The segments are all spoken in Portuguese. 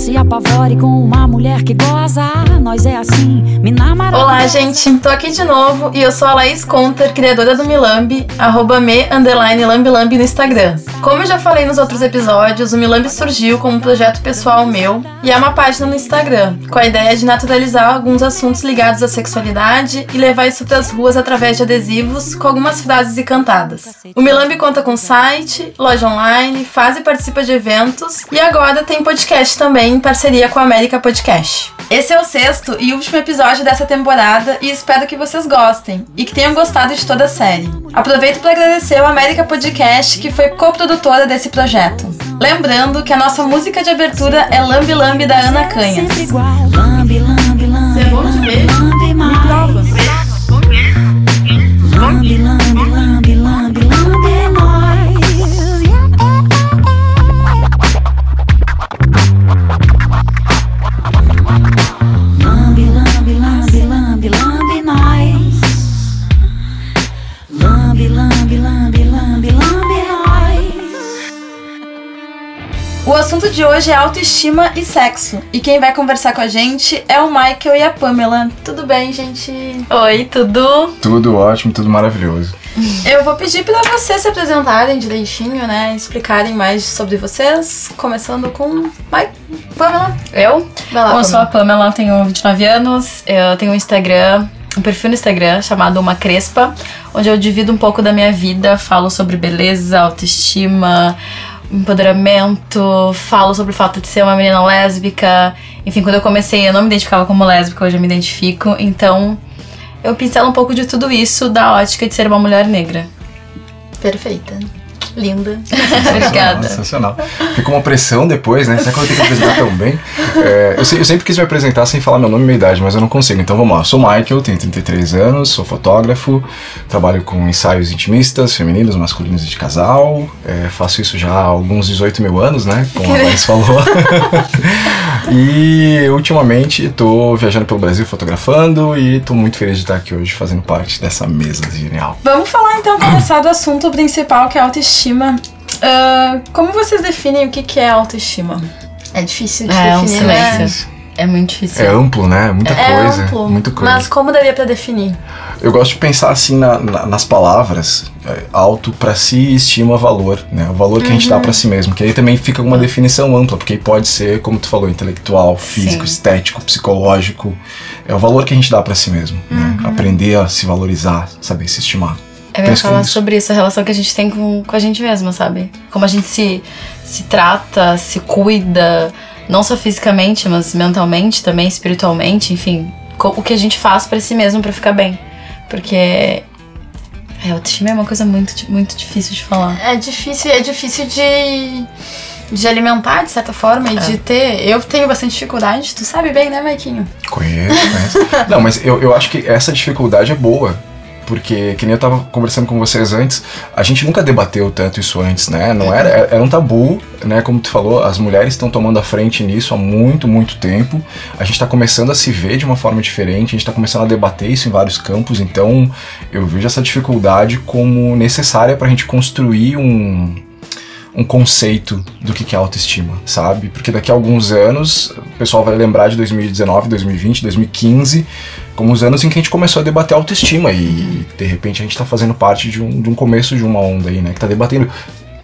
Se apavore com uma mulher que goza, nós é assim, me namara. Olá, gente, tô aqui de novo e eu sou a Laís Conter, criadora do Milambi, arroba me, underline, lambilambi no Instagram. Como eu já falei nos outros episódios, o Milambi surgiu como um projeto pessoal meu e é uma página no Instagram, com a ideia de naturalizar alguns assuntos ligados à sexualidade e levar isso pras ruas através de adesivos com algumas frases e cantadas. O Milambi conta com site, loja online, faz e participa de eventos e agora tem podcast também em parceria com a América Podcast. Esse é o sexto e último episódio dessa temporada e espero que vocês gostem e que tenham gostado de toda a série. Aproveito para agradecer ao América Podcast que foi coprodutora desse projeto. Lembrando que a nossa música de abertura é Lambi Lambi da Ana Canhas. Sempre igual. Lambe, lambe, lambe. Você é bom de ver? Lambe hoje é autoestima e sexo. E quem vai conversar com a gente é o Michael e a Pamela. Tudo bem, gente? Oi, tudo? Tudo ótimo, tudo maravilhoso. Eu vou pedir para vocês se apresentarem direitinho, né? Explicarem mais sobre vocês. Começando com Mike. Pamela. Eu? Vai lá, Bom, eu sou a Pamela. Pamela, tenho 29 anos, eu tenho um Instagram, um perfil no Instagram chamado Uma Crespa, onde eu divido um pouco da minha vida, falo sobre beleza, autoestima, empoderamento, falo sobre o fato de ser uma menina lésbica. Enfim, quando eu comecei eu não me identificava como lésbica, hoje eu me identifico, então eu pincelo um pouco de tudo isso da ótica de ser uma mulher negra. Perfeita. Linda. Obrigada. Sensacional. Fica uma pressão depois, né? Será que eu tenho que me apresentar tão bem? É, eu, eu sempre quis me apresentar sem falar meu nome e minha idade, mas eu não consigo. Então vamos lá. Eu sou Michael, tenho 33 anos, sou fotógrafo, trabalho com ensaios intimistas, femininos, masculinos e de casal. É, faço isso já há alguns 18 mil anos, né? Como a Laís falou. e ultimamente tô viajando pelo Brasil fotografando e tô muito feliz de estar aqui hoje fazendo parte dessa mesa genial. Vamos falar então, começar do assunto principal que é a autoestima. Ah, como vocês definem o que que é autoestima? É difícil de É um definir, né? É muito difícil. É amplo, né? Muita É coisa. amplo, Muita coisa. mas como daria pra definir? Eu gosto de pensar assim na- na- nas palavras, é, alto pra si estima valor, né? O valor que a gente dá pra si mesmo, que aí também fica uma definição ampla, porque aí pode ser, como tu falou, intelectual, físico, Sim. estético, psicológico. É o valor que a gente dá pra si mesmo, né? Aprender a se valorizar, saber se estimar. Eu ia é falar sobre isso, a relação que a gente tem com, com a gente mesma, sabe? Como a gente se, se trata, se cuida, não só fisicamente, mas mentalmente também, espiritualmente, enfim. O que a gente faz pra si mesmo pra ficar bem. Porque é, autoestima é uma coisa muito, muito difícil de falar. É difícil, é difícil de, de alimentar, de certa forma, e de ter. Eu tenho bastante dificuldade, tu sabe bem, né, Maiquinho? Conheço, conheço. Não, mas eu, eu acho que essa dificuldade é boa. Porque, que nem eu tava conversando com vocês antes, a gente nunca debateu tanto isso antes, né? Não era, era um tabu, né? Como tu falou, as mulheres estão tomando a frente nisso há muito, muito tempo. A gente tá começando a se ver de uma forma diferente, a gente tá começando a debater isso em vários campos, então eu vejo essa dificuldade como necessária pra gente construir um, um conceito do que é autoestima, sabe? Porque daqui a alguns anos o pessoal vai lembrar de 2019, 2020, 2015 como os anos em que a gente começou a debater autoestima e de repente a gente tá fazendo parte de um, de um começo de uma onda aí, né? Que tá debatendo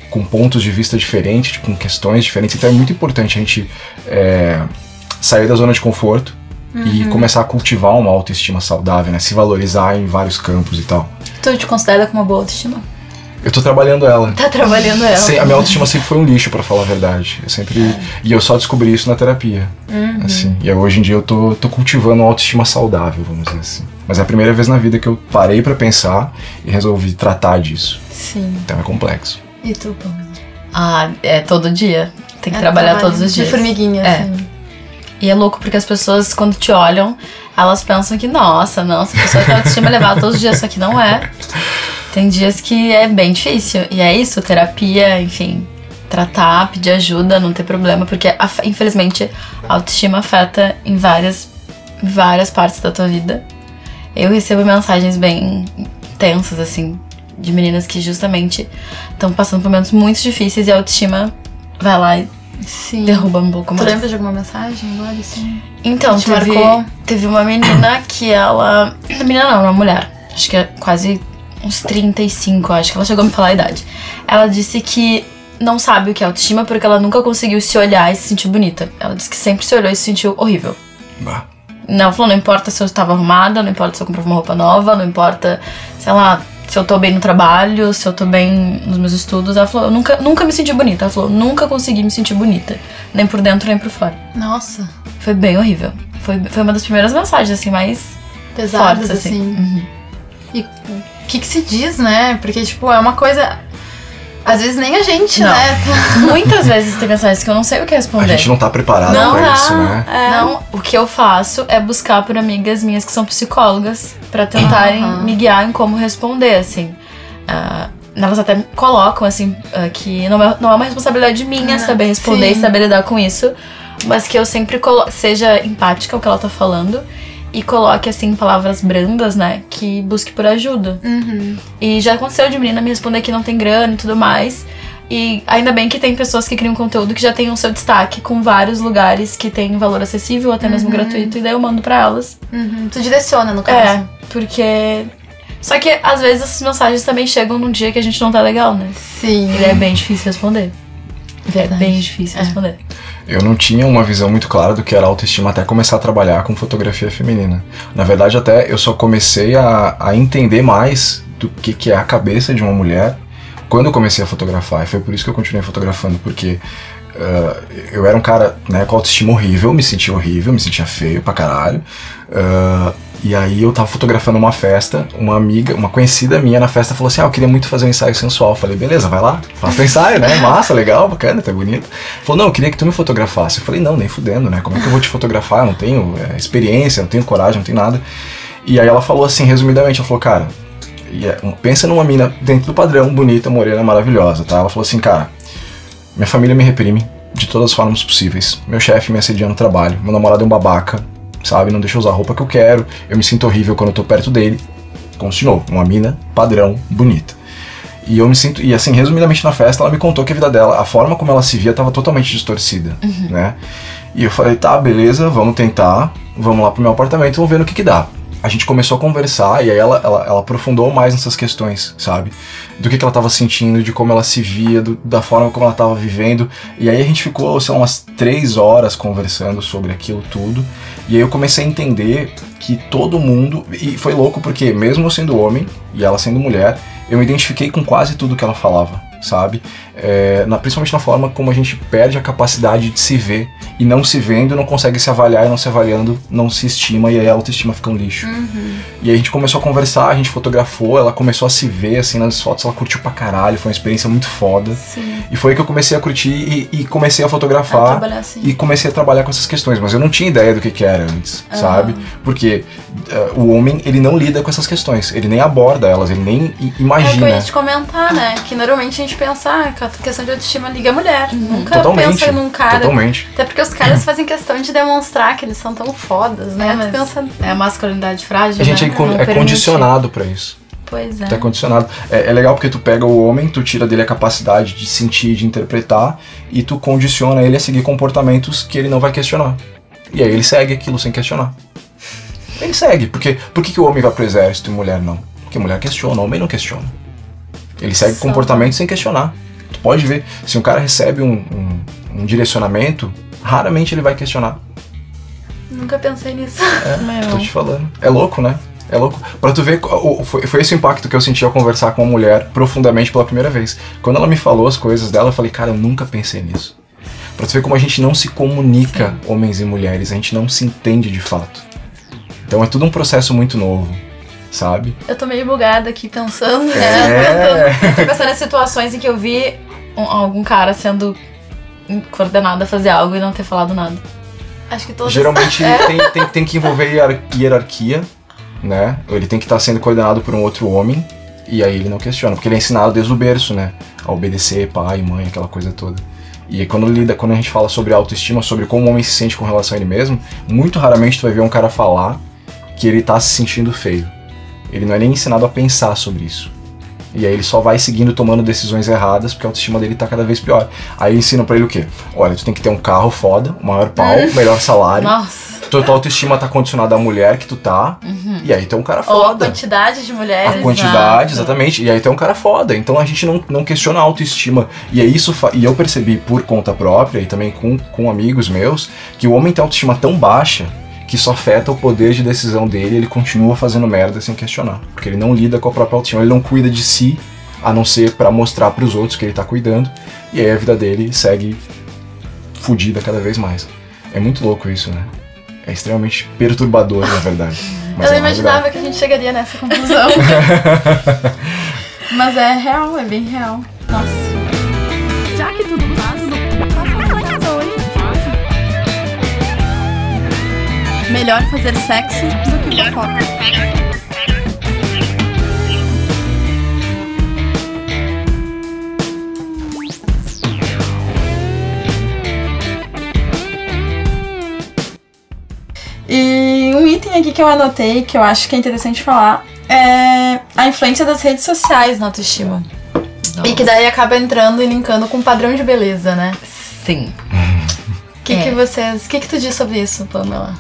com pontos de vista diferentes, com questões diferentes. Então é muito importante a gente é, sair da zona de conforto e começar a cultivar uma autoestima saudável, né? Se valorizar em vários campos e tal. Tu te considera com uma boa autoestima? Eu tô trabalhando ela. Tá trabalhando ela. Sem- a minha autoestima sempre foi um lixo, pra falar a verdade. Eu sempre. E eu só descobri isso na terapia. Assim. E hoje em dia eu tô, tô cultivando uma autoestima saudável, vamos dizer assim. Mas é a primeira vez na vida que eu parei pra pensar e resolvi tratar disso. Sim. Então é complexo. E tu, Pamela? Ah, é todo dia. Tem que É trabalhar todos os dias. De formiguinha, É. assim. E é louco porque as pessoas, quando te olham, elas pensam que, nossa, não, essa pessoa tem autoestima elevada todos os dias, só que não é. Tem dias que é bem difícil. E é isso, terapia, enfim, tratar, pedir ajuda, não ter problema, porque infelizmente a autoestima afeta em várias, várias partes da tua vida. Eu recebo mensagens bem tensas, assim, de meninas que justamente estão passando por momentos muito difíceis e a autoestima vai lá e Sim. derruba um pouco Tu mais. lembra de alguma mensagem agora, assim? Então, Te teve, marcou? teve uma menina que ela. Menina não, uma mulher. Acho que é quase uns 35, acho que ela chegou a me falar a idade. Ela disse que não sabe o que é autoestima porque ela nunca conseguiu se olhar e se sentir bonita. Ela disse que sempre se olhou e se sentiu horrível. Bah. Não, ela falou, não importa se eu estava arrumada, não importa se eu comprava uma roupa nova, não importa, sei lá, se eu tô bem no trabalho, se eu tô bem nos meus estudos. Ela falou, eu nunca, nunca me senti bonita. Ela falou, nunca consegui me sentir bonita. Nem por dentro, nem por fora. Nossa, Foi bem horrível. Foi, foi uma das primeiras mensagens, assim, mais pesadas, fortes, assim. assim. Uhum. E que que se diz, né? Porque, tipo, é uma coisa... Às vezes nem a gente, Não. né? Muitas vezes tem mensagens que eu não sei o que A responder. gente não tá preparado Não pra tá. isso, né? É. Não, o que eu faço é buscar por amigas minhas que são psicólogas pra tentarem me guiar em como responder, assim. Ah, elas até colocam, assim, ah, que não é, não é uma responsabilidade minha Não, saber responder sim. e saber lidar com isso, mas que eu sempre seja empática ao que ela tá falando e coloque, assim, palavras brandas, né, que busque por ajuda. Uhum. E já aconteceu de menina me responder que não tem grana e tudo mais. E ainda bem que tem pessoas que criam conteúdo que já tem o seu destaque com vários lugares que tem valor acessível, até mesmo gratuito, e daí eu mando pra elas. Uhum. Tu direciona, no caso. É, porque. Só que às vezes essas mensagens também chegam num dia que a gente não tá legal, né? Sim. E é bem difícil responder. É Verdade. bem difícil É. Eu não tinha uma visão muito clara do que era autoestima até começar a trabalhar com fotografia feminina. Na verdade, até eu só comecei a, a entender mais do que, que é a cabeça de uma mulher quando eu comecei a fotografar. E foi por isso que eu continuei fotografando, porque ah, eu era um cara né, com autoestima horrível, me sentia horrível, me sentia feio pra caralho. Ah, e aí eu tava fotografando uma festa, uma amiga, uma conhecida minha na festa falou assim: Ah, eu queria muito fazer um ensaio sensual. Eu falei, beleza, vai lá, faça o ensaio, né? Massa, legal, bacana, tá bonito. Falou, não, eu queria que tu me fotografasse. Eu falei, não, nem fudendo, né? Como é que eu vou te fotografar? Eu não tenho é, experiência, não tenho coragem, não tenho nada. E aí ela falou assim, resumidamente, ela falou, cara, é, pensa numa mina dentro do padrão, bonita, morena, maravilhosa, tá? Ela falou assim, cara, minha família me reprime de todas as formas possíveis. Meu chefe me assedia no trabalho, meu namorado é um babaca, sabe? Não deixa eu usar a roupa que eu quero, eu me sinto horrível quando eu tô perto dele. Continuou, uma mina padrão, bonita. E eu me sinto. E assim, resumidamente na festa, ela me contou que a vida dela, a forma como ela se via, estava totalmente distorcida, né? E eu falei, tá, beleza, vamos tentar, vamos lá pro meu apartamento, vamos ver no que que dá. A gente começou a conversar e aí ela, ela, ela aprofundou mais nessas questões, sabe? Do que, que ela tava sentindo, de como ela se via, do- da forma como ela tava vivendo. E aí a gente ficou, sei lá, umas três horas conversando sobre aquilo tudo. E aí eu comecei a entender que todo mundo. E foi louco porque, mesmo eu sendo homem e ela sendo mulher, eu me identifiquei com quase tudo que ela falava, sabe? É, na- principalmente na forma como a gente perde a capacidade de se ver e não se vendo, não consegue se avaliar e não se avaliando, não se estima e aí a autoestima fica um lixo. E aí a gente começou a conversar, a gente fotografou, ela começou a se ver assim nas fotos, ela curtiu pra caralho, foi uma experiência muito foda. Sim. E foi aí que eu comecei a curtir e, e comecei a fotografar assim. e comecei a trabalhar com essas questões, mas eu não tinha ideia do que, que era antes, sabe? Porque eh, o homem, ele não lida com essas questões, ele nem aborda elas, ele nem i- É o que eu imagina. ia te comentar, né? Que normalmente a gente pensa ah, a questão de autoestima liga a mulher. Nunca Totalmente. pensa num cara. Totalmente. Até porque os caras fazem questão de demonstrar que eles são tão fodas, né? É, mas- pensa, É a masculinidade frágil. A gente é, né? con- Não é condicionado pra isso. pois é. Tu é condicionado. É, é legal porque tu pega o homem, tu tira dele a capacidade de sentir, de interpretar, e tu condiciona ele a seguir comportamentos que ele não vai questionar. E aí ele segue aquilo sem questionar. Ele segue, porque por que, que o homem vai pro exército e mulher não? Porque mulher questiona, o homem não questiona. Ele segue Só. comportamento sem questionar. Tu pode ver, se um cara recebe um, um- um direcionamento, raramente ele vai questionar. Nunca pensei nisso. Meu. Tô te falando. É louco, né? É louco. Pra tu ver, foi, foi esse o impacto que eu senti ao conversar com uma mulher profundamente pela primeira vez. Quando ela me falou as coisas dela, eu falei, cara, eu nunca pensei nisso. Pra tu ver como a gente não se comunica, homens e mulheres, a gente não se entende de fato. Então é tudo um processo muito novo, sabe? Eu tô meio bugada aqui pensando. É. Eu fui pensando em situações em que eu vi um- algum cara sendo coordenado a fazer algo e não ter falado nada. Acho que todos. Geralmente tem, tem, tem que envolver hierar- hierarquia, né? Ele tem que estar sendo coordenado por um outro homem, e aí ele não questiona, porque ele é ensinado desde o berço, né? A obedecer pai, mãe, aquela coisa toda. E aí quando, lida, quando a gente fala sobre autoestima, sobre como o homem se sente com relação a ele mesmo, muito raramente tu vai ver um cara falar que ele tá se sentindo feio. Ele não é nem ensinado a pensar sobre isso. E aí ele só vai seguindo, tomando decisões erradas, porque a autoestima dele tá cada vez pior. Aí ensinam pra ele o quê? Olha, tu tem que ter um carro foda, um maior pau, melhor salário. Nossa. Tua, tua autoestima tá condicionada à mulher que tu tá. E aí é um cara Ou a foda. quantidade de A mulheres. quantidade, exato. exatamente. E aí é um cara foda. Então a gente não, não questiona a autoestima. E é isso. E eu percebi por conta própria e também com, com amigos meus que o homem tem autoestima tão baixa que isso afeta o poder de decisão dele. Ele continua fazendo merda sem questionar. Porque ele não lida com a própria autoestima. Ele não cuida de si, a não ser pra mostrar pros outros que ele tá cuidando. E aí a vida dele segue fudida cada vez mais. É muito louco isso, né? É extremamente perturbador, na verdade. Mas eu é não uma imaginava realidade. que a gente chegaria nessa conclusão. Mas é real, é bem real. Nossa. Já que tudo passa, Melhor fazer sexo do que fofoca. E um item aqui que eu anotei, que eu acho que é interessante falar, é a influência das redes sociais na autoestima. E que daí acaba entrando e linkando com o padrão de beleza, né? Sim. O que, É. que vocês. O que, que tu diz sobre isso, Pamela?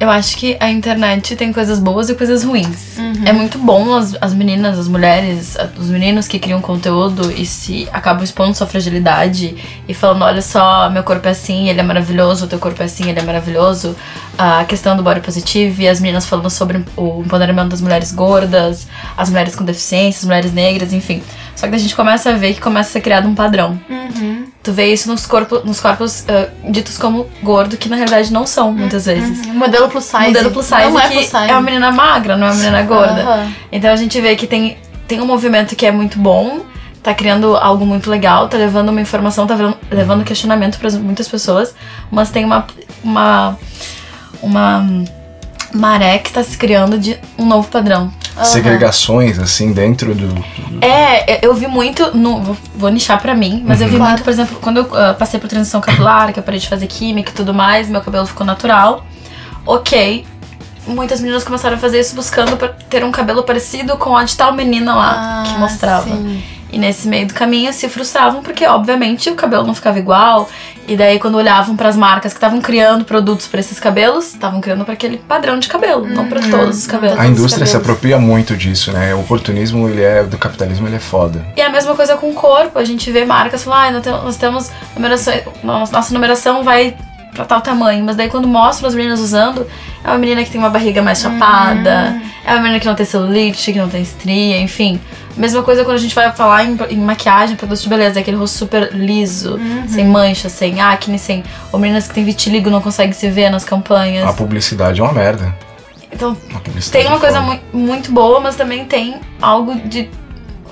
Eu acho que a internet tem coisas boas e coisas ruins. Uhum. É muito bom as, as meninas, as mulheres, os meninos que criam conteúdo e se acabam expondo sua fragilidade e falando: olha só, meu corpo é assim, ele é maravilhoso, o teu corpo é assim, ele é maravilhoso. A questão do body positive, as meninas falando sobre o empoderamento das mulheres gordas, as mulheres com deficiência, as mulheres negras, enfim. Só que a gente começa a ver que começa a ser criado um padrão. Tu vê isso nos, corpo, nos corpos ah, ditos como gordo, que na realidade não são, muitas vezes. Modelo plus size. Modelo plus size, Não é plus size. é uma menina magra, não é uma menina gorda. Aham. Então a gente vê que tem, tem um movimento que é muito bom, tá criando algo muito legal, tá levando uma informação, tá levando- levando questionamento para muitas pessoas, mas tem uma, uma, uma maré que tá se criando de um novo padrão. Segregações, assim, dentro do. do- É, eu vi muito, no, vou, vou nichar pra mim, mas eu vi Claro. muito, por exemplo, quando eu ah, passei por transição capilar, que eu parei de fazer química e tudo mais, meu cabelo ficou natural. Ok. Muitas meninas começaram a fazer isso buscando ter um cabelo parecido com a de tal menina lá que Ah, mostrava. sim. E nesse meio do caminho se frustravam porque, obviamente, o cabelo não ficava igual. E daí, quando olhavam pras marcas que estavam criando produtos pra esses cabelos, estavam criando pra aquele padrão de cabelo, não pra todos os cabelos. A indústria se cabelos. apropria muito disso, né? O oportunismo, ele é. Do capitalismo, ele é foda. E a mesma coisa com o corpo. A gente vê marcas falando, ah, nós temos- nós temos numerações. Nossa nossa numeração vai pra tal tamanho. Mas daí quando mostram as meninas usando, é uma menina que tem uma barriga mais chapada, é uma menina que não tem celulite, que não tem estria, enfim. Mesma coisa quando a gente vai falar em, em maquiagem, produtos de beleza, é aquele rosto super liso, sem mancha, sem acne, sem. Ou meninas que têm vitiligo não conseguem se ver nas campanhas. A publicidade é uma merda. Então tem uma é coisa mui- muito boa, mas também tem algo de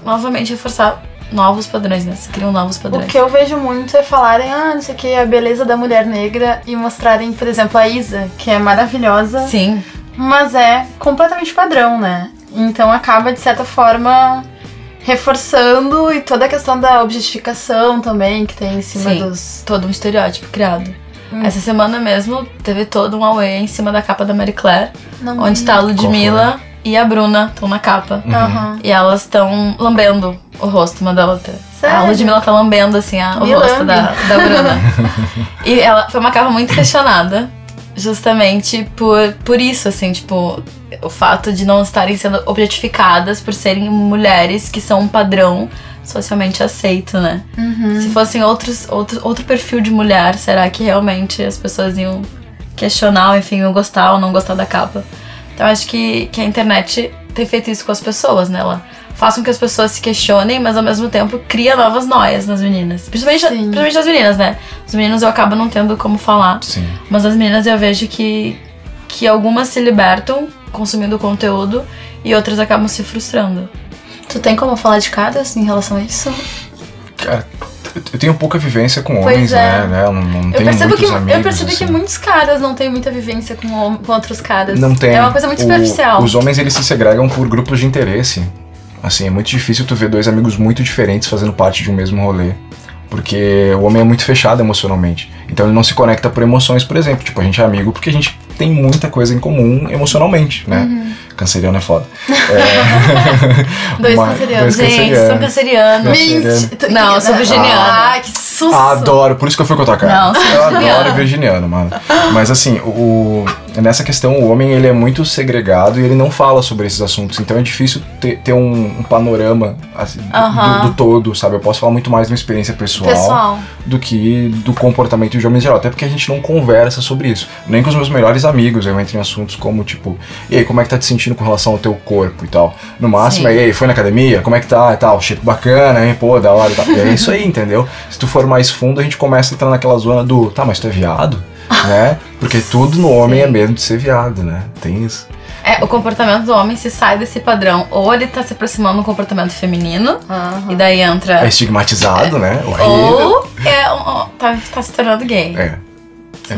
novamente reforçar novos padrões, né? Se criam novos O padrões. que eu vejo muito é falarem, ah, não sei o que, a beleza da mulher negra e mostrarem, por exemplo, a Isa, que é maravilhosa, Sim, mas é completamente padrão, né? Então acaba, de certa forma, reforçando e toda a questão da objetificação também que tem em cima Sim. dos. todo um estereótipo criado. Hum. Essa semana mesmo teve todo um away em cima da capa da Marie Claire, Não onde vi. tá a Ludmilla e a Bruna estão na capa. Aham. E elas estão lambendo o rosto uma da outra. Sério? A Ludmilla tá lambendo, assim, a, o Me rosto lambe. da, da Bruna. e ela foi uma capa muito questionada, justamente por, por isso, assim, tipo, o fato de não estarem sendo objetificadas por serem mulheres que são um padrão socialmente aceito, né? Uhum. Se fossem outros, outro, outro perfil de mulher, será que realmente as pessoas iam questionar, ou, enfim, iam gostar ou não gostar da capa? Então acho que, que a internet tem feito isso com as pessoas, né? Ela faz com que as pessoas se questionem, mas ao mesmo tempo cria novas noias nas meninas. Principalmente, Sim. principalmente nas meninas, né? Os meninos eu acabo não tendo como falar. Sim. Mas as meninas eu vejo que, que algumas se libertam consumindo conteúdo e outras acabam se frustrando. Tu tem como falar de caras em relação a isso? Cara, eu tenho pouca vivência com homens, é. né? né? Eu não, não Eu percebo, que, muitos amigos. eu percebi que assim. muitos caras não têm muita vivência com, com outros caras. Não tem. É uma coisa muito O- superficial. Os homens, eles se segregam por grupos de interesse. Assim, é muito difícil tu ver dois amigos muito diferentes fazendo parte de um mesmo rolê. Porque o homem é muito fechado emocionalmente. Então ele não se conecta por emoções, por exemplo. Tipo, a gente é amigo porque a gente tem muita coisa em comum emocionalmente, né? Canceriano é foda. É, Dois cancerianos. dois Gente, são cancerianos. Mentira. Não, eu sou virginiana. Ai, que susto. Adoro, por isso que eu fui com a tua cara. Não, sou eu adoro virginiana. virginiano, mano. Mas assim, o, nessa questão, o homem ele é muito segregado e ele não fala sobre esses assuntos. Então é difícil ter, ter um, um panorama assim, do- do, do todo, sabe? Eu posso falar muito mais de uma experiência pessoal, Pessoal. do que do comportamento de homens em geral. Até porque a gente não conversa sobre isso. Nem com os meus melhores amigos eu entro em assuntos como, tipo, e aí, como é que tá te sentindo com relação ao teu corpo e tal? No máximo, Sim. é, e aí, foi na academia? Como é que tá e tal? Shape bacana, hein? Pô, da hora e tal. É isso aí, entendeu? Se tu for mais fundo, a gente começa a entrar naquela zona do, tá, mas tu é viado? Né? Porque tudo no homem Sim. é medo de ser viado, né? Tem isso. É, o comportamento do homem se sai desse padrão. Ou ele tá se aproximando do comportamento feminino, Aham. e daí entra. É estigmatizado, né? Horrível. Ou é, um- um- tá, tá se tornando gay. É.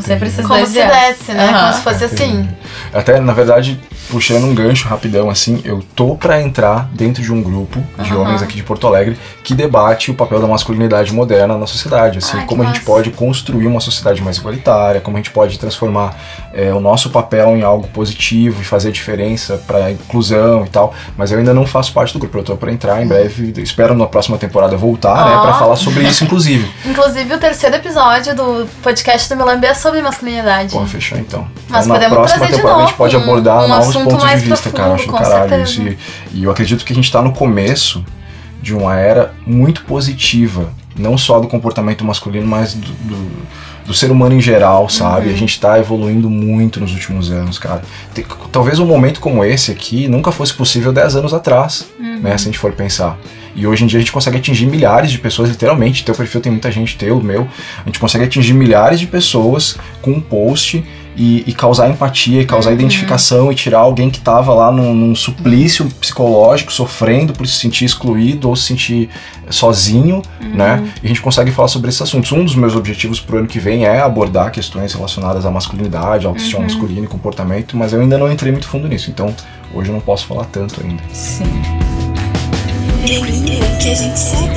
Sempre esses Como se desse, né? Aham. Como se fosse assim. Até, na verdade, puxando um gancho rapidão, assim, eu tô pra entrar dentro de um grupo de Aham. homens aqui de Porto Alegre que debate o papel da masculinidade moderna na sociedade, assim, Ai, como a gente massa. pode construir uma sociedade mais igualitária, como a gente pode transformar é, o nosso papel em algo positivo e fazer diferença pra inclusão e tal, mas eu ainda não faço parte do grupo, eu tô pra entrar em breve, espero na próxima temporada voltar, né, Ó. pra falar sobre isso, inclusive. Inclusive, o terceiro episódio do podcast do Melambi é sobre masculinidade. Pô, fechou então. Mas então, na próxima temporada a gente novo pode um- abordar um novos pontos de vista, cara. Eu acho do profundo, caralho isso. E, e eu acredito que a gente tá no começo de uma era muito positiva. Não só do comportamento masculino, mas do, do, do ser humano em geral, sabe? Uhum. A gente tá evoluindo muito nos últimos anos, cara. Tem- talvez um momento como esse aqui nunca fosse possível 10 anos atrás, Uhum. né? Se a gente for pensar. E hoje em dia a gente consegue atingir milhares de pessoas, literalmente. Teu perfil tem muita gente, teu, meu. A gente consegue atingir milhares de pessoas com um post e, e causar empatia, e causar identificação e tirar alguém que tava lá num, num suplício psicológico, sofrendo por se sentir excluído ou se sentir sozinho, né? E a gente consegue falar sobre esses assuntos. Um dos meus objetivos pro ano que vem é abordar questões relacionadas à masculinidade, autoestima masculina e comportamento, mas eu ainda não entrei muito fundo nisso, então hoje eu não posso falar tanto ainda. Sim. Menina que a gente sabe.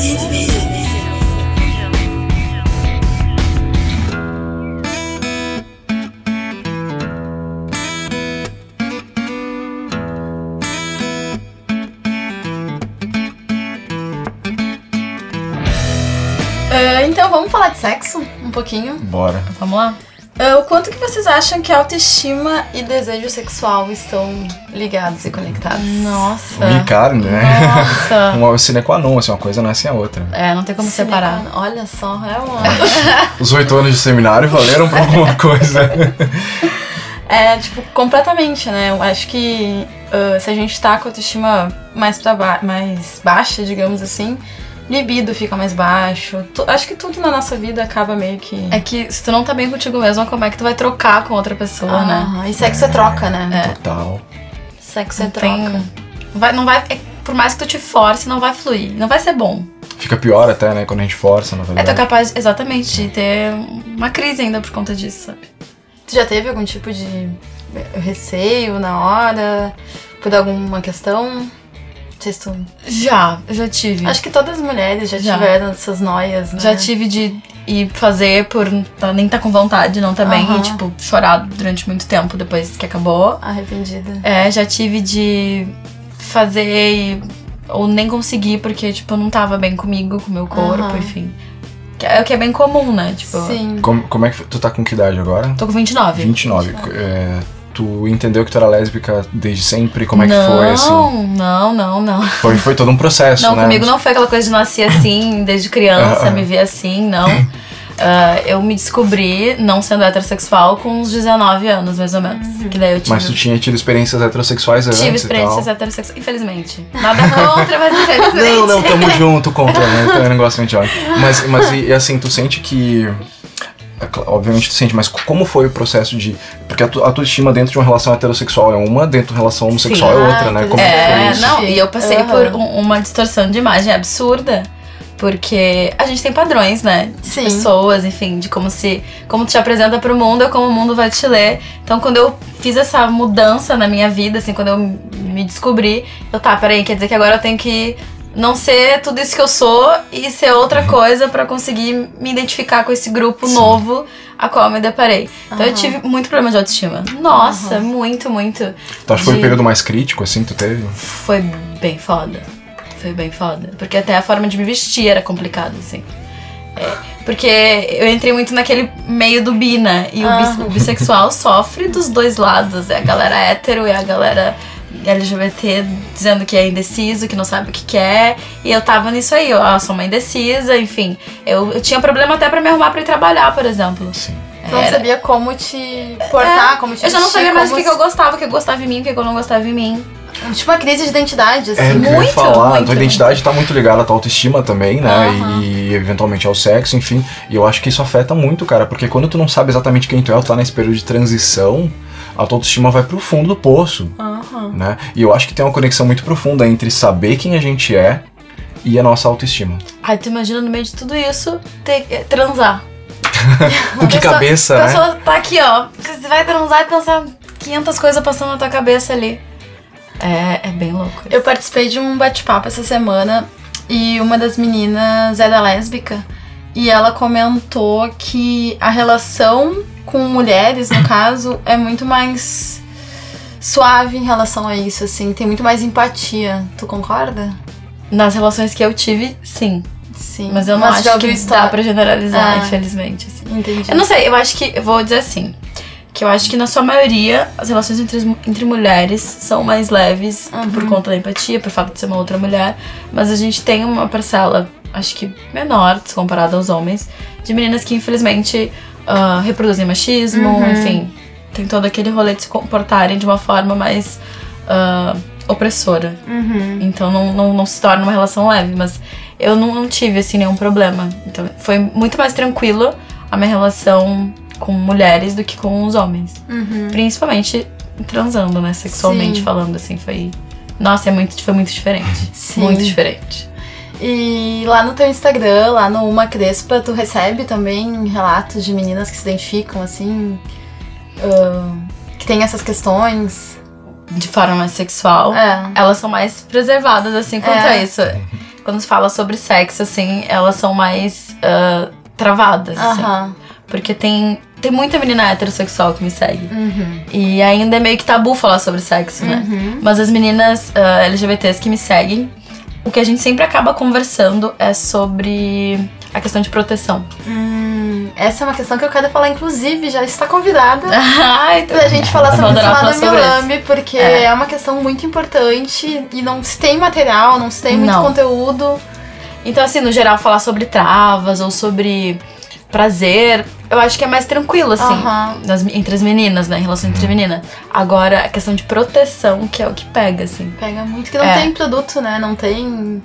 Ah, então, vamos falar de sexo um pouquinho. Bora. Vamos lá? Ah, o quanto que vocês acham que autoestima e desejo sexual estão ligados e conectados? Nossa. Carne, né? Nossa. Uma sine qua non, assim, uma coisa não é sem a outra. É, não tem como Sim, separar. Olha só, é uma... Os oito anos de seminário valeram pra alguma coisa. É, tipo, completamente, né? Eu acho que ah, se a gente tá com a autoestima mais, pra ba mais baixa, digamos assim, libido fica mais baixo. Tu- acho que tudo na nossa vida acaba meio que. É que se tu não tá bem contigo mesmo, como é que tu vai trocar com outra pessoa, né? Aham, E sexo é troca, né? É. Total. Sexo é Não troca. tem. Vai, não vai, é- por mais que tu te force, não vai fluir. Não vai ser bom. Fica pior até, né? Quando a gente força, na É, tu é verdade. capaz, exatamente, de ter uma crise ainda por conta disso, sabe? Tu já teve algum tipo de receio na hora? Por alguma questão? Se tu... Já, já tive. Acho que todas as mulheres já, Já. tiveram essas noias, né? Já tive de ir fazer por tá- nem tá com vontade, não tá bem, Aham. e tipo, chorar durante muito tempo depois que acabou. Arrependida. É, já tive de fazer e, ou nem conseguir porque, tipo, não tava bem comigo, com o meu corpo, Aham. enfim. Que é o que é bem comum, né? Tipo, Sim. Como, como é que tu tá com que idade agora? tô com 29. 29. É, tu entendeu que tu era lésbica desde sempre? Como é que não, foi, assim? Não, não, não. Foi, foi todo um processo, Não, né? comigo não foi aquela coisa de nascer assim, desde criança, me ver assim, não. Ah, eu me descobri não sendo heterossexual com uns 19 anos, mais ou menos. Que daí eu tive. Mas tu tinha tido experiências heterossexuais antes Tive experiências heterossexuais. Infelizmente. Nada contra, mas infelizmente. Não, não, tamo junto contra, né? Eu também não gosto muito de homem. Mas, mas e, e assim, tu sente que. é Obviamente tu sente, mas como foi o processo de. Porque a tua a tua estima dentro de uma relação heterossexual é uma, dentro de uma relação homossexual Sim. é outra, Ah, né? Como é É, não, e eu passei Aham. por um- uma distorção de imagem absurda. Porque a gente tem padrões, né? De Sim. pessoas, enfim, de como se. Como tu te apresenta pro mundo é como o mundo vai te ler. Então, quando eu fiz essa mudança na minha vida, assim, quando eu me descobri, eu, tá, peraí, quer dizer que agora eu tenho que não ser tudo isso que eu sou e ser outra coisa pra conseguir me identificar com esse grupo Sim. novo a qual eu me deparei. Então eu tive muito problema de autoestima. Nossa, muito, muito. Então acho que foi o De- período mais crítico, assim, que tu teve? Foi bem foda. Foi bem foda. Porque até a forma de me vestir era complicada, assim. É, porque eu entrei muito naquele meio do bi, né? E o, bis- o bissexual sofre dos dois lados. É a galera hétero e a galera LGBT dizendo que é indeciso, que não sabe o que quer. E eu tava nisso aí, eu sou uma indecisa, enfim. Eu, eu tinha problema até pra me arrumar pra ir trabalhar, por exemplo. Sim. Tu não Era- sabia como te portar, como te Eu já não sabia mais o que, que eu gostava, o que eu gostava em mim, o que eu não gostava em mim. Tipo uma crise de identidade, assim. É, muito, falar, a muito, tua identidade tá muito ligada à tua autoestima também, né? Aham. E eventualmente ao sexo, enfim. E eu acho que isso afeta muito, cara, porque quando tu não sabe exatamente quem tu é, tu tá nesse período de transição, a tua autoestima vai pro fundo do poço, Aham. né? E eu acho que tem uma conexão muito profunda entre saber quem a gente é e a nossa autoestima. Aí tu imagina no meio de tudo isso, ter, eh, transar. Com que pessoa- cabeça, A né? pessoa tá aqui, ó. Você vai transar e pensar 500 coisas passando na tua cabeça ali. É, é bem louco. Eu participei de um bate-papo essa semana e uma das meninas é da lésbica e ela comentou que a relação com mulheres, no caso, é muito mais suave em relação a isso, assim, tem muito mais empatia. Tu concorda? Nas relações que eu tive, sim. Sim. Mas eu não já acho que história- dá pra generalizar, Ah. infelizmente. assim. Entendi. Eu não sei, eu acho que. Eu vou dizer assim. Que eu acho que na sua maioria as relações entre, entre mulheres são mais leves Uhum. por conta da empatia, por fato de ser uma outra mulher. Mas a gente tem uma parcela, acho que menor, se comparado aos homens, de meninas que infelizmente ah, reproduzem machismo, Uhum. enfim. Tem todo aquele rolê de se comportarem de uma forma mais ah, opressora. Uhum. Então não, não, não se torna uma relação leve, mas eu não, não tive assim nenhum problema. Então foi muito mais tranquilo a minha relação com mulheres do que com os homens. Uhum. Principalmente transando, né? Sexualmente Sim. falando, assim, foi. Nossa, é muito, foi muito diferente. Sim. Muito diferente. E lá no teu Instagram, lá no Uma Crespa, tu recebe também relatos de meninas que se identificam, assim, ah, que tem essas questões. De forma mais sexual. É. Elas são mais preservadas, assim, quanto É. a isso. Quando se fala sobre sexo, assim, elas são mais ah, travadas, assim. Aham. Porque tem, tem muita menina heterossexual que me segue. Uhum. E ainda é meio que tabu falar sobre sexo, né? Uhum. Mas as meninas ah, LGBTs que me seguem, o que a gente sempre acaba conversando é sobre a questão de proteção. Hum, essa é uma questão que eu quero falar, inclusive, já está convidada Ai, pra gente falar sobre no sobre Milambi, porque É. é. uma questão muito importante e não se tem material, não se tem muito Não. conteúdo. Então, assim, no geral, falar sobre travas ou sobre prazer, eu acho que é mais tranquilo, assim, nas- entre as meninas, né? Em relação entre meninas. Agora, a questão de proteção, que é o que pega, assim. Pega muito, que não É. tem produto, né? Não tem.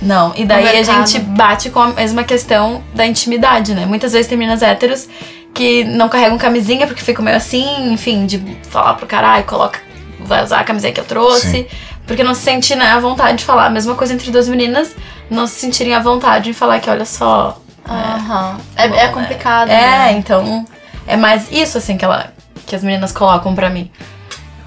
Não, e daí a gente bate com a mesma questão da intimidade, né? Muitas vezes tem meninas héteros que não carregam camisinha porque ficam meio assim, enfim, de falar pro caralho, coloca, vai usar a camisinha que eu trouxe. Sim. Porque não se sente, né, a vontade de falar. A mesma coisa entre duas meninas, não se sentirem à vontade de falar que, olha só. Aham. É, bom, é né? complicado. É, né? então. É mais isso, assim, que, ela, que as meninas colocam pra mim.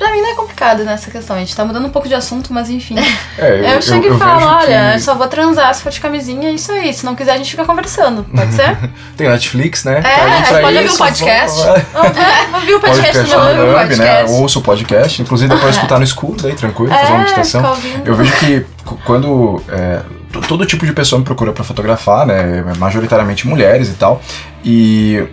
Pra mim não é complicado nessa questão. A gente tá mudando um pouco de assunto, mas enfim. É, Eu, chego e falo, olha, que eu só vou transar se for de camisinha, é isso aí. Se não quiser, a gente fica conversando. Pode ser? Tem Netflix, né? É, Tá pode ouvir um isso, podcast. é, ouvi o podcast, do o Lamb, né? podcast. Ouça o podcast. Inclusive, depois escutar no escudo aí, tranquilo, fazer uma É, meditação. Eu vejo que quando é, todo tipo de pessoa me procura pra fotografar, né, majoritariamente mulheres e tal, e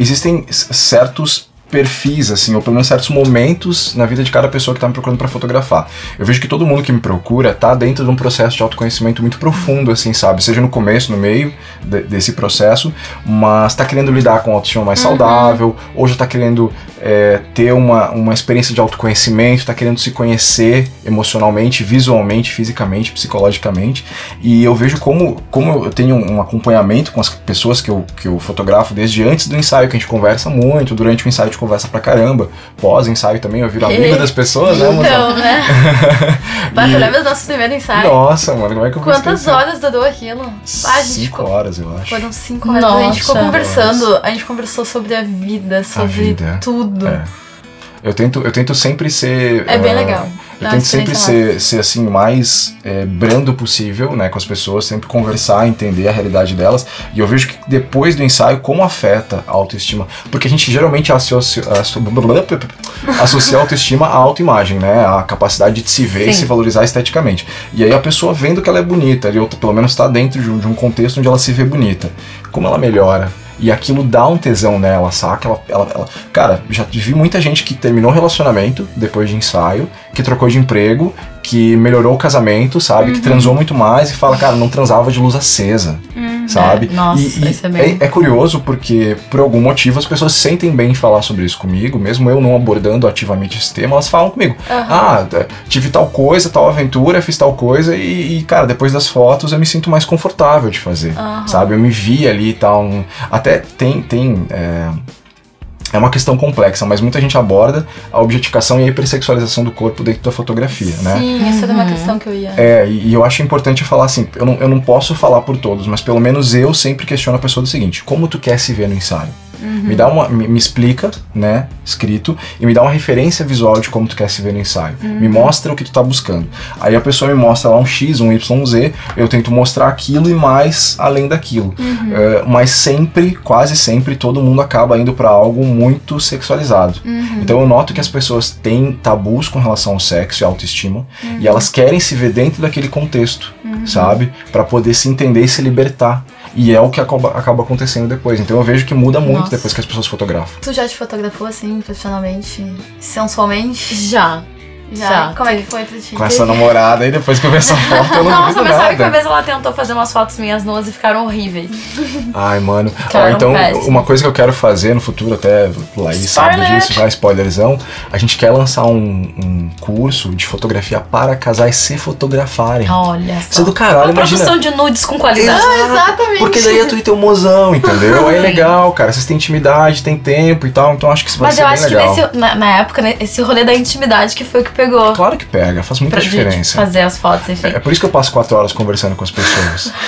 existem certos perfis, assim, ou pelo menos certos momentos na vida de cada pessoa que tá me procurando pra fotografar. Eu vejo que todo mundo que me procura tá dentro de um processo de autoconhecimento muito profundo, assim, sabe? Seja no começo, no meio de- desse processo, mas tá querendo lidar com autoestima mais saudável, ou já tá querendo é, ter uma, uma experiência de autoconhecimento, tá querendo se conhecer emocionalmente, visualmente, fisicamente, psicologicamente. E eu vejo como, como eu tenho um acompanhamento com as pessoas que eu, que eu fotografo desde antes do ensaio, que a gente conversa muito, durante o ensaio gente conversa pra caramba, pós-ensaio também eu viro amigo das pessoas, né? Então, né? Mas E- tu lembra do nosso primeiro ensaio? Nossa, mano, como é que eu Quantas horas durou aquilo? Ah, a gente Cinco ficou... horas, eu acho. Foram cinco horas. A gente ficou Nossa. conversando. A gente conversou sobre a vida, sobre vida. tudo. É. Eu tento, eu tento sempre ser. É bem ah, legal. Eu tento sempre ser, ser assim, o mais é, brando possível, né, com as pessoas, sempre conversar, entender a realidade delas. E eu vejo que depois do ensaio, como afeta a autoestima. Porque a gente geralmente associa, asso- associa a autoestima à autoimagem, né? A capacidade de se ver e Sim. se valorizar esteticamente. E aí a pessoa vendo que ela é bonita, ou pelo menos está dentro de um, de um contexto onde ela se vê bonita. Como ela melhora? E aquilo dá um tesão nela, saca? Ela, ela, ela- Cara, já vi muita gente que terminou relacionamento depois de ensaio, que trocou de emprego, que melhorou o casamento, sabe? Que transou muito mais e fala, cara, não transava de luz acesa, sabe? É, nossa, e, isso é bem- é, é curioso porque, por algum motivo, as pessoas se sentem bem em falar sobre isso comigo, mesmo eu não abordando ativamente esse tema, elas falam comigo. Ah, é, tive tal coisa, tal aventura, fiz tal coisa e, e, cara, depois das fotos eu me sinto mais confortável de fazer, sabe? Eu me vi ali e tal. um- até tem. tem é, é uma questão complexa, mas muita gente aborda a objetificação e a hipersexualização do corpo dentro da fotografia, né? Sim, essa era uma questão que eu ia. É, e, e eu acho importante falar assim, eu não, eu não posso falar por todos, mas pelo menos eu sempre questiono a pessoa do seguinte, como tu quer se ver no ensaio? Me dá uma. Me, me explica, né? Escrito, e me dá uma referência visual de como tu quer se ver no ensaio. Me mostra o que tu tá buscando. Aí a pessoa me mostra lá um X, um YZ, eu tento mostrar aquilo e mais além daquilo. É, mas sempre, quase sempre, todo mundo acaba indo pra algo muito sexualizado. Então eu noto que as pessoas têm tabus com relação ao sexo e autoestima, e elas querem se ver dentro daquele contexto, sabe? Pra poder se entender e se libertar. E é o que acaba, acaba acontecendo depois. Então eu vejo que muda muito Nossa. depois que as pessoas fotografam. Tu já te fotografou assim, profissionalmente, sensualmente? Já. Já. Como é que foi pra ti? Com essa namorada aí, depois que eu ver essa foto, eu não Nossa, mas sabe que uma nada. vez ela tentou fazer umas fotos minhas nuas e ficaram horríveis. Ai, mano. Ó, então, péssimo. uma coisa que eu quero fazer no futuro, até Laís sabe Spoiler! disso, já spoilerzão, a gente quer lançar um, um curso de fotografia para casais se fotografarem. Olha Isso só. é do caralho, Uma imagina. produção de nudes com qualidade. Exatamente. Porque daí é tu e teu mozão, entendeu? Aí é legal, cara. Vocês têm intimidade, tem tempo e tal, então acho que isso vai Mas ser eu bem acho que legal. nesse, na, na época, né, esse rolê da intimidade que foi o que pegou. Claro que pega, faz muita pra diferença. fazer as fotos, enfim. É por isso que eu passo quatro horas conversando com as pessoas.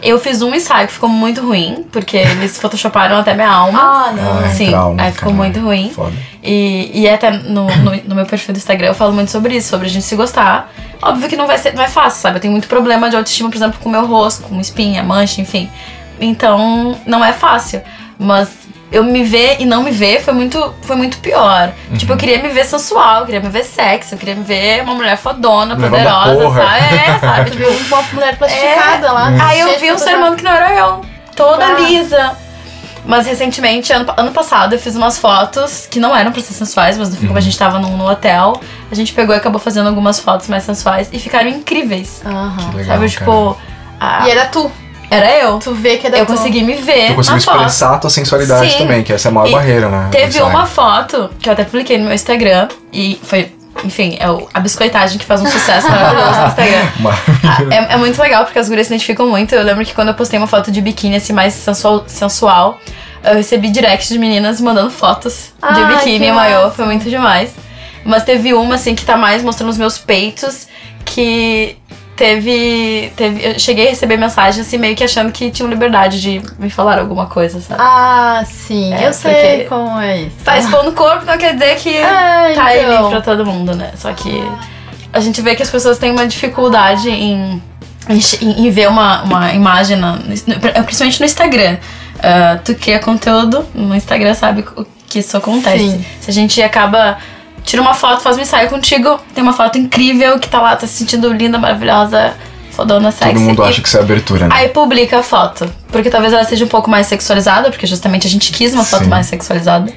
Eu fiz um ensaio que ficou muito ruim, porque eles photoshoparam até minha alma. Ah, não. Ai, Sim, trauma, aí ficou caralho. muito ruim. Foda. E, e até no, no, no meu perfil do Instagram eu falo muito sobre isso, sobre a gente se gostar. Óbvio que não vai ser, não é fácil, sabe? Eu tenho muito problema de autoestima, por exemplo, com o meu rosto, com espinha, mancha, enfim. Então, não é fácil. Mas eu me ver e não me ver foi muito, foi muito pior. Tipo, eu Uhum. queria me ver sensual, eu queria me ver sexy, eu queria me ver uma mulher fodona, poderosa, sabe? É, sabe? Tu viu uma mulher plastificada lá. Aí eu vi um ser fotogra- humano que não era eu. Toda Ah. lisa. Mas recentemente, ano, ano passado, eu fiz umas fotos que não eram pra ser sensuais, mas no fim, Uhum. como a gente tava no, no hotel, a gente pegou e acabou fazendo algumas fotos mais sensuais e ficaram incríveis. Aham. Que legal, sabe, tipo, a- E era tu. Era eu. Tu vê que era Eu tu. consegui me ver Tu conseguiu expressar a tua sensualidade Sim. também, que essa é a maior E barreira, né? Teve uma foto que eu até publiquei no meu Instagram e foi, enfim, é o- a biscoitagem que faz um sucesso maravilhoso no Instagram. Maravilhoso. É, é muito legal, porque as gurias se identificam muito. Eu lembro que quando eu postei uma foto de biquíni, assim, mais sensual, sensual eu recebi direct de meninas mandando fotos de biquíni e maiô. Foi muito demais. Mas teve uma, assim, que tá mais mostrando os meus peitos, que teve, teve... Eu cheguei a receber mensagem, assim, meio que achando que tinham liberdade de me falar alguma coisa, sabe? Ah, sim. É, eu sei como é isso. Tá expondo o corpo, não quer dizer que Ah, tá então. livre pra todo mundo, né? Só que a gente vê que as pessoas têm uma dificuldade em, em, em ver uma, uma imagem, na, principalmente no Instagram. Ah, tu cria conteúdo no Instagram, sabe o que isso acontece. Sim. Se a gente acaba. Tira uma foto, faz um ensaio contigo, tem uma foto incrível que tá lá, tá se sentindo linda, maravilhosa, fodona, sexy. Todo mundo e- acha que isso é abertura, né? Aí publica a foto. Porque talvez ela seja um pouco mais sexualizada, porque justamente a gente quis uma foto Sim. mais sexualizada.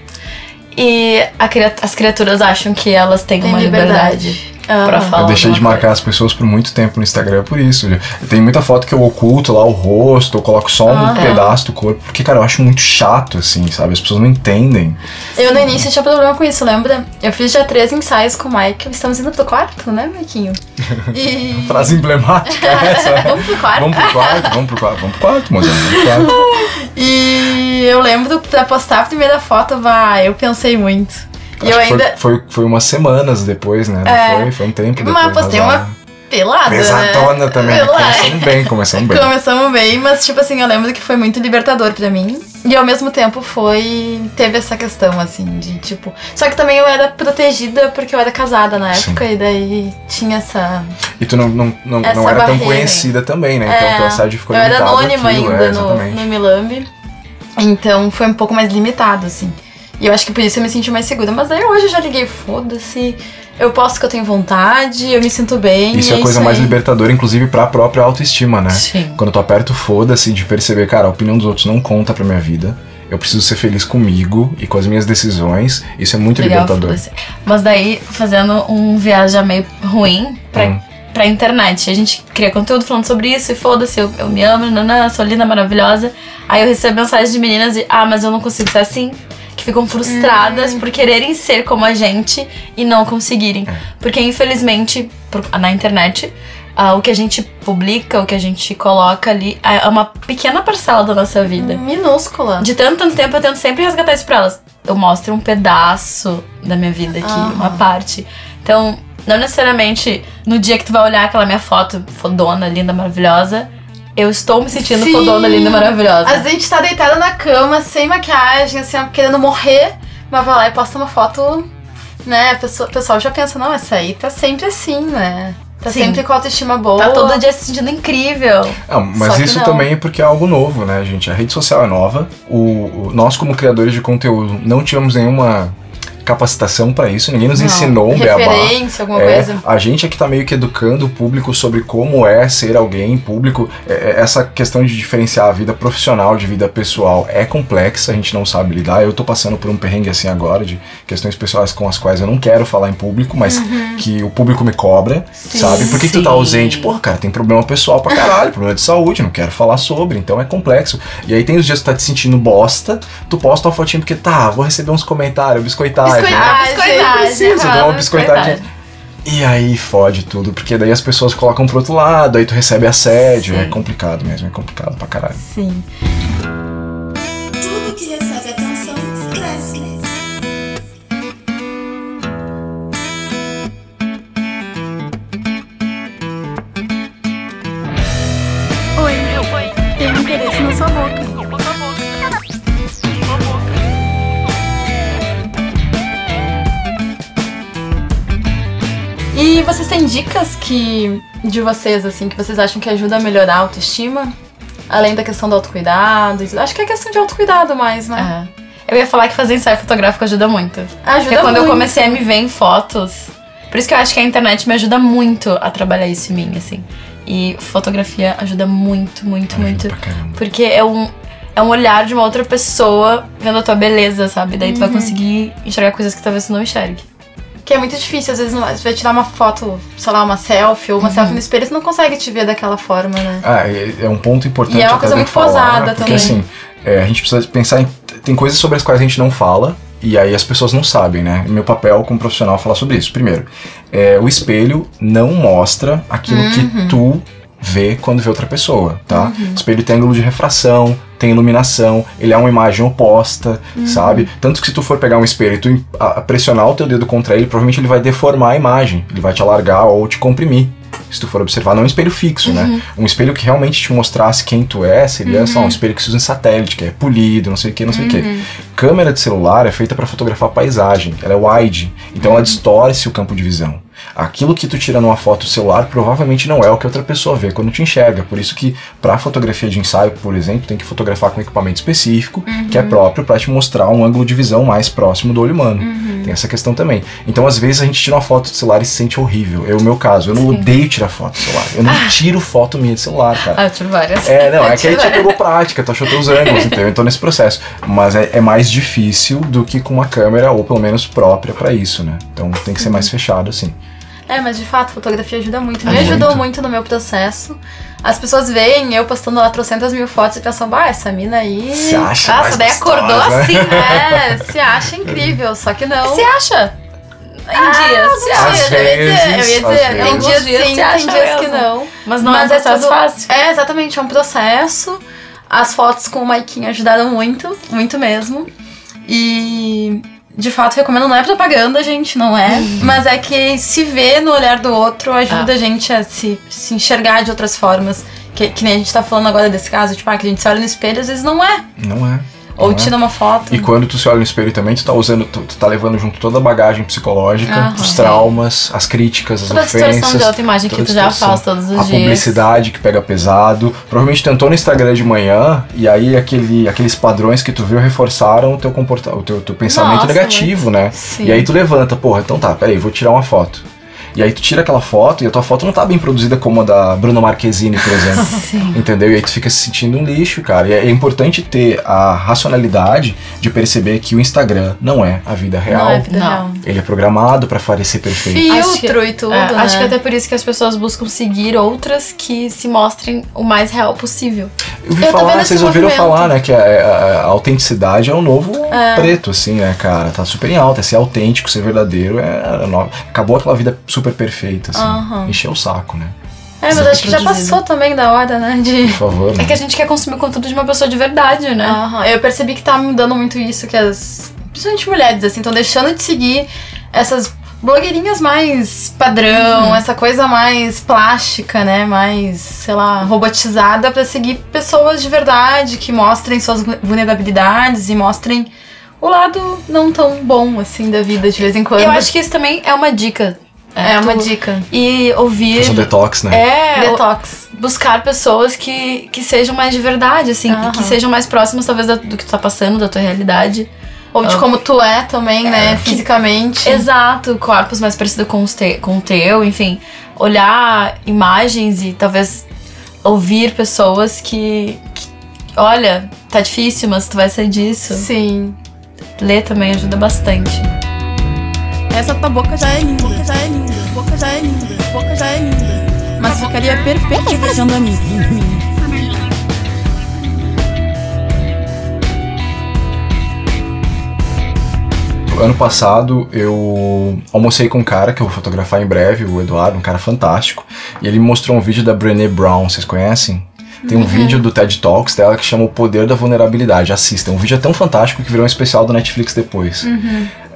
E a as criaturas acham que elas têm Tem uma liberdade, liberdade. Pra falar. Eu deixei de marcar as pessoas por muito tempo no Instagram por isso. Tem muita foto que eu oculto lá o rosto, eu coloco só um Aham. pedaço do corpo, porque, cara, eu acho muito chato, assim, sabe? As pessoas não entendem. Eu no início tinha problema com isso, lembra? Eu fiz já três ensaios com o Mike. Estamos indo pro quarto, né, Maiquinho? E. Frase emblemática é essa. Vamos pro quarto. Vamos pro quarto, vamos pro quarto, vamos pro quarto, moça, vamos pro quarto. E eu lembro pra postar a primeira foto, vai, eu pensei muito. E eu ainda. Foi, foi, foi umas semanas depois, né? Não É. foi? Foi um tempo depois. Mas eu postei uma vazado. pelada. Pesadona né? também. né? Pelada. Começamos bem, começamos bem. Começamos bem, mas tipo assim, eu lembro que foi muito libertador pra mim. E ao mesmo tempo foi. Teve essa questão, assim, de tipo. Só que também eu era protegida porque eu era casada na Sim. época, e daí tinha essa. E tu não, não, não, não era tão barreira. conhecida também, né? Então É, tua sede ficou eu era limitada anônima àquilo, ainda é, no, no Milambi. Então foi um pouco mais limitado, assim. E eu acho que por isso eu me senti mais segura. Mas daí hoje eu já liguei, foda-se. Eu posso que eu tenho vontade, eu me sinto bem. Isso e é a coisa mais aí. libertadora, inclusive, pra própria autoestima, né? Sim. Quando tu aperta o foda-se de perceber, cara, a opinião dos outros não conta pra minha vida. Eu preciso ser feliz comigo e com as minhas decisões. Isso é muito Legal, libertador. Mas daí, fazendo um viagem meio ruim pra, Hum. pra internet. A gente cria conteúdo falando sobre isso e foda-se, eu, eu me amo, nanã, sou linda, maravilhosa. Aí eu recebo mensagens de meninas de, ah, mas eu não consigo ser assim. Que ficam frustradas por quererem ser como a gente e não conseguirem. Porque, infelizmente, na internet, ah, o que a gente publica, o que a gente coloca ali, é uma pequena parcela da nossa vida. Minúscula. De tanto, tanto tempo eu tento sempre resgatar isso pra elas. Eu mostro um pedaço da minha vida aqui, uma parte. Então, não necessariamente no dia que tu vai olhar aquela minha foto fodona, linda, maravilhosa, eu estou me sentindo Sim. fodona, linda, maravilhosa. A gente tá deitada na cama, sem maquiagem, assim, querendo morrer, mas vai lá e posta uma foto, né? O pessoal já pensa, não, essa aí tá sempre assim, né? Tá Sim. sempre com autoestima boa. Tá todo dia se sentindo incrível. Ah, mas isso não. também é porque é algo novo, né, gente? A rede social é nova. O, o- nós, como criadores de conteúdo, não tivemos nenhuma capacitação pra isso. Ninguém nos Não, ensinou um beabá. Alguma É, coisa. a gente é que tá meio que educando o público sobre como é ser alguém público. É, é, essa questão de diferenciar a vida profissional de vida pessoal é complexa, a gente não sabe lidar. Eu tô passando por um perrengue assim agora de questões pessoais com as quais eu não quero falar em público, mas que o público me cobra, sabe? Por que, que tu tá sim. ausente? Porra, cara, tem problema pessoal pra caralho, problema de saúde, não quero falar sobre, então é complexo. E aí tem os dias que tu tá te sentindo bosta, tu posta uma fotinha porque tá, vou receber uns comentários, biscoitagem. né? Biscoitagem. ah, dá uma biscoitagem. E aí fode tudo, porque daí as pessoas colocam pro outro lado, aí tu recebe assédio. Sim. É complicado mesmo, é complicado pra caralho. Sim. E vocês têm dicas que de vocês, assim, que vocês acham que ajuda a melhorar a autoestima? Além da questão do autocuidado. Acho que é questão de autocuidado mais, né? É. Eu ia falar que fazer ensaio fotográfico ajuda muito. Ajuda Porque quando eu muito. comecei a me ver em fotos. Por isso que eu acho que a internet me ajuda muito a trabalhar isso em mim, assim. E fotografia ajuda muito, muito, muito. Pra caramba. Porque é um, é um olhar de uma outra pessoa vendo a tua beleza, sabe? Daí tu vai conseguir enxergar coisas que talvez tu não enxergue. Que é muito difícil, às vezes não, você vai tirar uma foto, sei lá, uma selfie ou uma selfie no espelho, você não consegue te ver daquela forma, né? Ah, é, é um ponto importante E é uma coisa muito falar, posada porque também. assim, é, a gente precisa pensar em. Tem coisas sobre as quais a gente não fala. E aí as pessoas não sabem, né? Meu papel como profissional é falar sobre isso. Primeiro, é, o espelho não mostra aquilo Uhum. que tu vê quando vê outra pessoa, tá? O espelho tem ângulo de refração, tem iluminação, ele é uma imagem oposta, Uhum. sabe? Tanto que se tu for pegar um espelho e tu em- a- a pressionar o teu dedo contra ele, provavelmente ele vai deformar a imagem, ele vai te alargar ou te comprimir. Se tu for observar, não um espelho fixo, né? Um espelho que realmente te mostrasse quem tu é, seria só um espelho que se usa em satélite, que é polido, não sei o que, não sei o que. Câmera de celular é feita para fotografar paisagem, ela é wide, então ela distorce o campo de visão. Aquilo que tu tira numa foto celular provavelmente não é o que outra pessoa vê quando te enxerga. Por isso que para fotografia de ensaio, por exemplo, tem que fotografar com equipamento específico, que é próprio para te mostrar um ângulo de visão mais próximo do olho humano. Tem essa questão também. Então, às vezes a gente tira uma foto do celular e se sente horrível. É o meu caso, eu não odeio tirar foto do celular. Eu não tiro foto minha de celular, cara. Ah, eu tive várias. É, não, é que aí tu pegou prática, tu achou teus ângulos, entendeu? Eu tô nesse processo. Mas é, é mais difícil do que com uma câmera, ou pelo menos própria pra isso, né? Então tem que ser mais fechado, assim. É, mas de fato, fotografia ajuda muito. Me Ajuda ajudou muito. muito no meu processo. As pessoas veem eu postando lá trocentas mil fotos e pensam, bah, essa mina aí. Se acha Nossa, daí acordou gostosa, né?" assim, né? Se acha incrível, só que não. Você acha? Em dias, se acha. eu ia dizer, eu ia vezes, dizer, tem vezes. dias Dias sim, se tem dias que não. Mas não Mas é um é processo tudo- fácil. É, exatamente, é um processo. As fotos com o Maikinho ajudaram muito, muito mesmo. E de fato recomendo, não é propaganda, gente, não é. Mas é que se vê no olhar do outro ajuda Ah. a gente a se, se enxergar de outras formas. Que, que nem a gente tá falando agora desse caso, tipo, ah, que a gente se olha no espelho, às vezes não é. Não é. Ou né? tira uma foto. E quando tu se olha no espelho também, tu tá usando, tu, tu tá levando junto toda a bagagem psicológica, Aham. os traumas, as críticas, as Toda a ofensas. de autoimagem que tu já faz todos os a dias. publicidade que pega pesado. Provavelmente tentou no Instagram de manhã e aí aquele, aqueles padrões que tu viu reforçaram o teu comportamento, o teu, teu pensamento Nossa, negativo, né? Sim. E aí tu levanta, porra, então tá, peraí, vou tirar uma foto. E aí tu tira aquela foto e a tua foto não tá bem produzida como a da Bruna Marquezine, por exemplo. Sim. Entendeu? E aí tu fica se sentindo um lixo, cara. E é é importante ter a racionalidade de perceber que o Instagram não é a vida real. Não é vida Não. real. Ele é programado pra parecer perfeito. Filtro Acho que- e tudo, É, né? Acho que até por isso que as pessoas buscam seguir outras que se mostrem o mais real possível. Eu ouvi Eu falar, vendo vocês ouviram movimento. falar, né, que a, a- a autenticidade é o novo preto, assim, né, cara? Tá super em alta. É ser autêntico, ser verdadeiro, é, a acabou aquela vida super perfeita, assim. Aham. Encheu o saco, né? É, mas Super acho que já passou também da hora, né? De. Por favor, né? É que a gente quer consumir conteúdo de uma pessoa de verdade, né? Aham, Eu percebi que tá mudando muito isso, que as. Principalmente mulheres, assim, estão deixando de seguir essas blogueirinhas mais padrão, essa coisa mais plástica, né? Mais, sei lá, robotizada pra seguir pessoas de verdade que mostrem suas vu- vulnerabilidades e mostrem o lado não tão bom, assim, da vida de vez em quando. Eu acho que isso também é uma dica. É uma tu- dica. E ouvir. Fazer um detox, né? É, o- Detox. buscar pessoas que, que sejam mais de verdade, assim, que sejam mais próximas, talvez, do que tu tá passando, da tua realidade. Ou de como tu é também, né? Fisicamente. Exato, corpos mais parecidos com, os te, com o teu, enfim. Olhar imagens e talvez ouvir pessoas que, que, Olha, tá difícil, mas tu vai sair disso. Sim. Ler também ajuda bastante. Essa tua boca já é linda, boca já é linda, boca já é linda, boca já é linda. Mas ficaria perfeita beijando a mim. Ano passado eu almocei com um cara que eu vou fotografar em breve, o Eduardo, um cara fantástico, e ele me mostrou um vídeo da Brené Brown, vocês conhecem? Tem um vídeo do TED Talks dela que chama O Poder da Vulnerabilidade. Assista, é um vídeo tão fantástico que virou um especial do Netflix depois.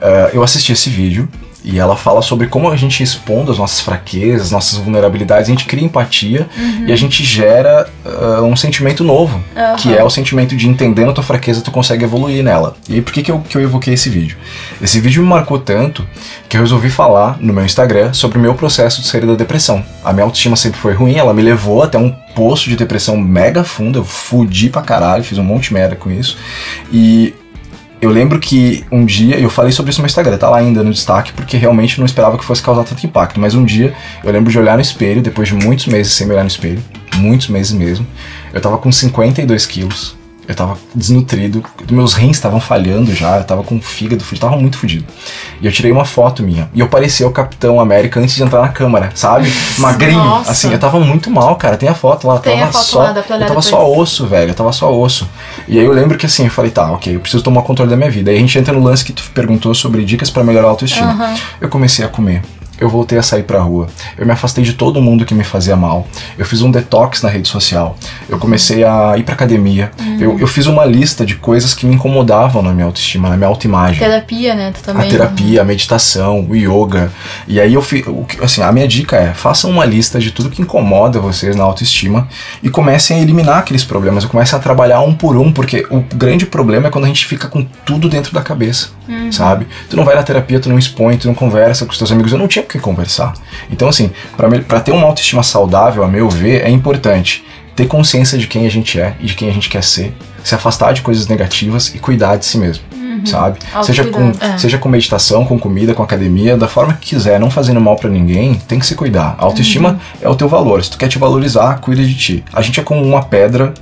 Eh, eu assisti esse vídeo e ela fala sobre como a gente expondo as nossas fraquezas, nossas vulnerabilidades, a gente cria empatia e a gente gera ah, um sentimento novo, que é o sentimento de entendendo a tua fraqueza, tu consegue evoluir nela. E aí, por que, que, eu, que eu evoquei esse vídeo? Esse vídeo me marcou tanto que eu resolvi falar no meu Instagram sobre o meu processo de sair da depressão. A minha autoestima sempre foi ruim, ela me levou até um poço de depressão mega fundo, eu fudi pra caralho, fiz um monte de merda com isso. E eu lembro que um dia, eu falei sobre isso no Instagram, tá lá ainda no destaque, porque realmente não esperava que fosse causar tanto impacto. Mas um dia, eu lembro de olhar no espelho, depois de muitos meses sem me olhar no espelho, muitos meses mesmo, eu tava com 52 quilos, eu tava desnutrido, meus rins estavam falhando já, eu tava com o fígado, fudido, tava muito fudido. E eu tirei uma foto minha, e eu parecia o Capitão América antes de entrar na câmara, sabe? Magrinho, Nossa. assim, eu tava muito mal, cara, tem a foto lá, Tem a tava foto só, lá, eu tava depois. só osso, velho, eu tava só osso. E aí eu lembro que assim, eu falei, tá, ok, eu preciso tomar controle da minha vida. Aí a gente entra no lance que tu perguntou sobre dicas pra melhorar a autoestima. Eu comecei a comer. Eu voltei a sair pra rua. Eu me afastei de todo mundo que me fazia mal. Eu fiz um detox na rede social. Eu comecei a ir pra academia. Eu, eu fiz uma lista de coisas que me incomodavam na minha autoestima, na minha autoimagem Terapia, né? Tu também. a terapia, a meditação, o yoga. E aí eu fiz, assim, a minha dica é, façam uma lista de tudo que incomoda vocês na autoestima e comecem a eliminar aqueles problemas, comecem a trabalhar um por um, porque o grande problema é quando a gente fica com tudo dentro da cabeça, sabe? Tu não vai na terapia, tu não expõe, tu não conversa com os teus amigos, eu não tinha o que conversar. Então assim, pra ter uma autoestima saudável, a meu ver, é importante ter consciência de quem a gente é e de quem a gente quer ser, se afastar de coisas negativas e cuidar de si mesmo, sabe? Seja com. É. seja com meditação, com comida, com academia, da forma que quiser, não fazendo mal pra ninguém, tem que se cuidar. A autoestima é o teu valor. Se tu quer te valorizar, cuida de ti. A gente é como uma pedra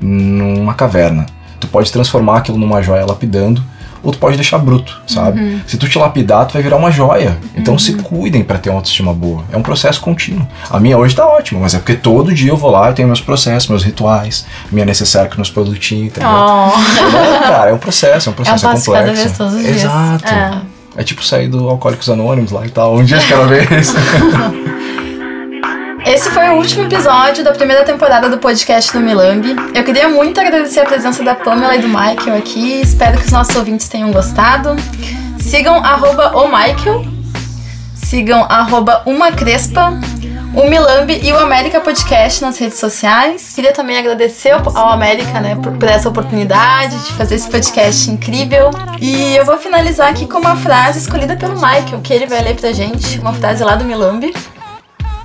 numa caverna. Tu pode transformar aquilo numa joia lapidando, ou tu pode deixar bruto, sabe? Se tu te lapidar, tu vai virar uma joia. Então se cuidem pra ter uma autoestima boa. É um processo contínuo. A minha hoje tá ótima, mas é porque todo dia eu vou lá, eu tenho meus processos, meus rituais, minha necessária com meus produtinhos, tá ligado? Oh. É, cara, é um processo, é um processo É um cada complexo. vez, todos os dias. Exato. É. É. tipo sair do Alcoólicos Anônimos lá e tal. Um dia de cada vez. Esse foi o último episódio da primeira temporada do podcast do Milambi. Eu queria muito agradecer a presença da Pamela e do Michael aqui. Espero que os nossos ouvintes tenham gostado. Sigam arroba o Michael. Sigam arroba uma crespa. o Milambi e o América Podcast nas redes sociais. Queria também agradecer ao América, né, por, por essa oportunidade de fazer esse podcast incrível. E eu vou finalizar aqui com uma frase escolhida pelo Michael, que ele vai ler pra gente, uma frase lá do Milambi.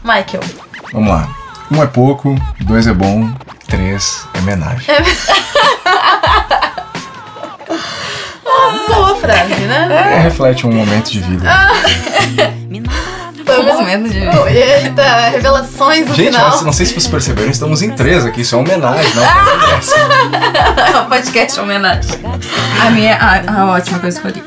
Michael. Vamos lá. Um é pouco, dois é bom, três é homenagem. Boa frase, né? É, reflete um momento de vida. Foi Um momento de- Eita, revelações no Gente, final. mas não sei se vocês perceberam, estamos em três aqui, isso é homenagem, não é podcast homenagem. A minha. A, a ótima que eu escolhi.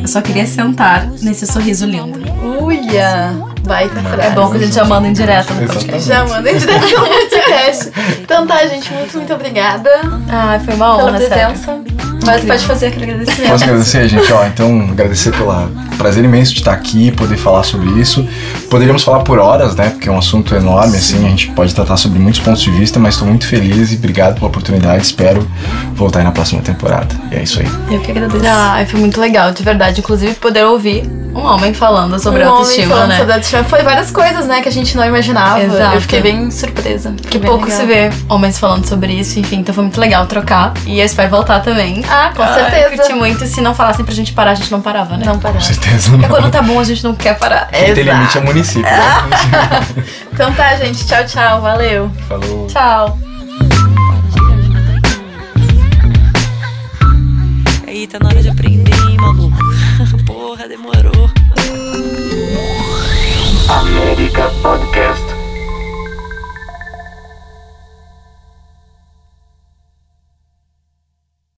Eu só queria sentar nesse sorriso lindo. Uia, baita frase. É bom que a gente já manda em direto no podcast. Já manda em direto no podcast. Então tá, gente, muito, muito obrigada Ah, foi uma pela honra, sério. presença. Mas pode fazer aquele agradecimento. Posso agradecer, gente? Ó, então, agradecer pelo prazer imenso de estar aqui, poder falar sobre isso. Poderíamos falar por horas, né? Porque é um assunto enorme, assim, a gente pode tratar sobre muitos pontos de vista, mas estou muito feliz e obrigado pela oportunidade. Espero voltar aí na próxima temporada. E é isso aí. Eu que agradeço. Ah, foi muito legal, de verdade. Inclusive, poder ouvir um homem falando sobre Um homem autoestima, falando né? sobre autoestima. Foi várias coisas, né, que a gente não imaginava. Exato. Eu fiquei bem surpresa. Que Bem pouco legal. se vê homens falando sobre isso, enfim, então foi muito legal trocar. E eu espero voltar também. Ah, com Ah, certeza. Eu curti muito. Se não falassem pra gente parar, a gente não parava, né? Não parar. Com certeza. É Não. quando tá bom, a gente não quer parar. Quem tem limite é município. né? Então tá, gente. Tchau, tchau. Valeu. Falou. Tchau. Aí tá na hora de aprender, hein, maluco? Porra, demorou. América Podcast.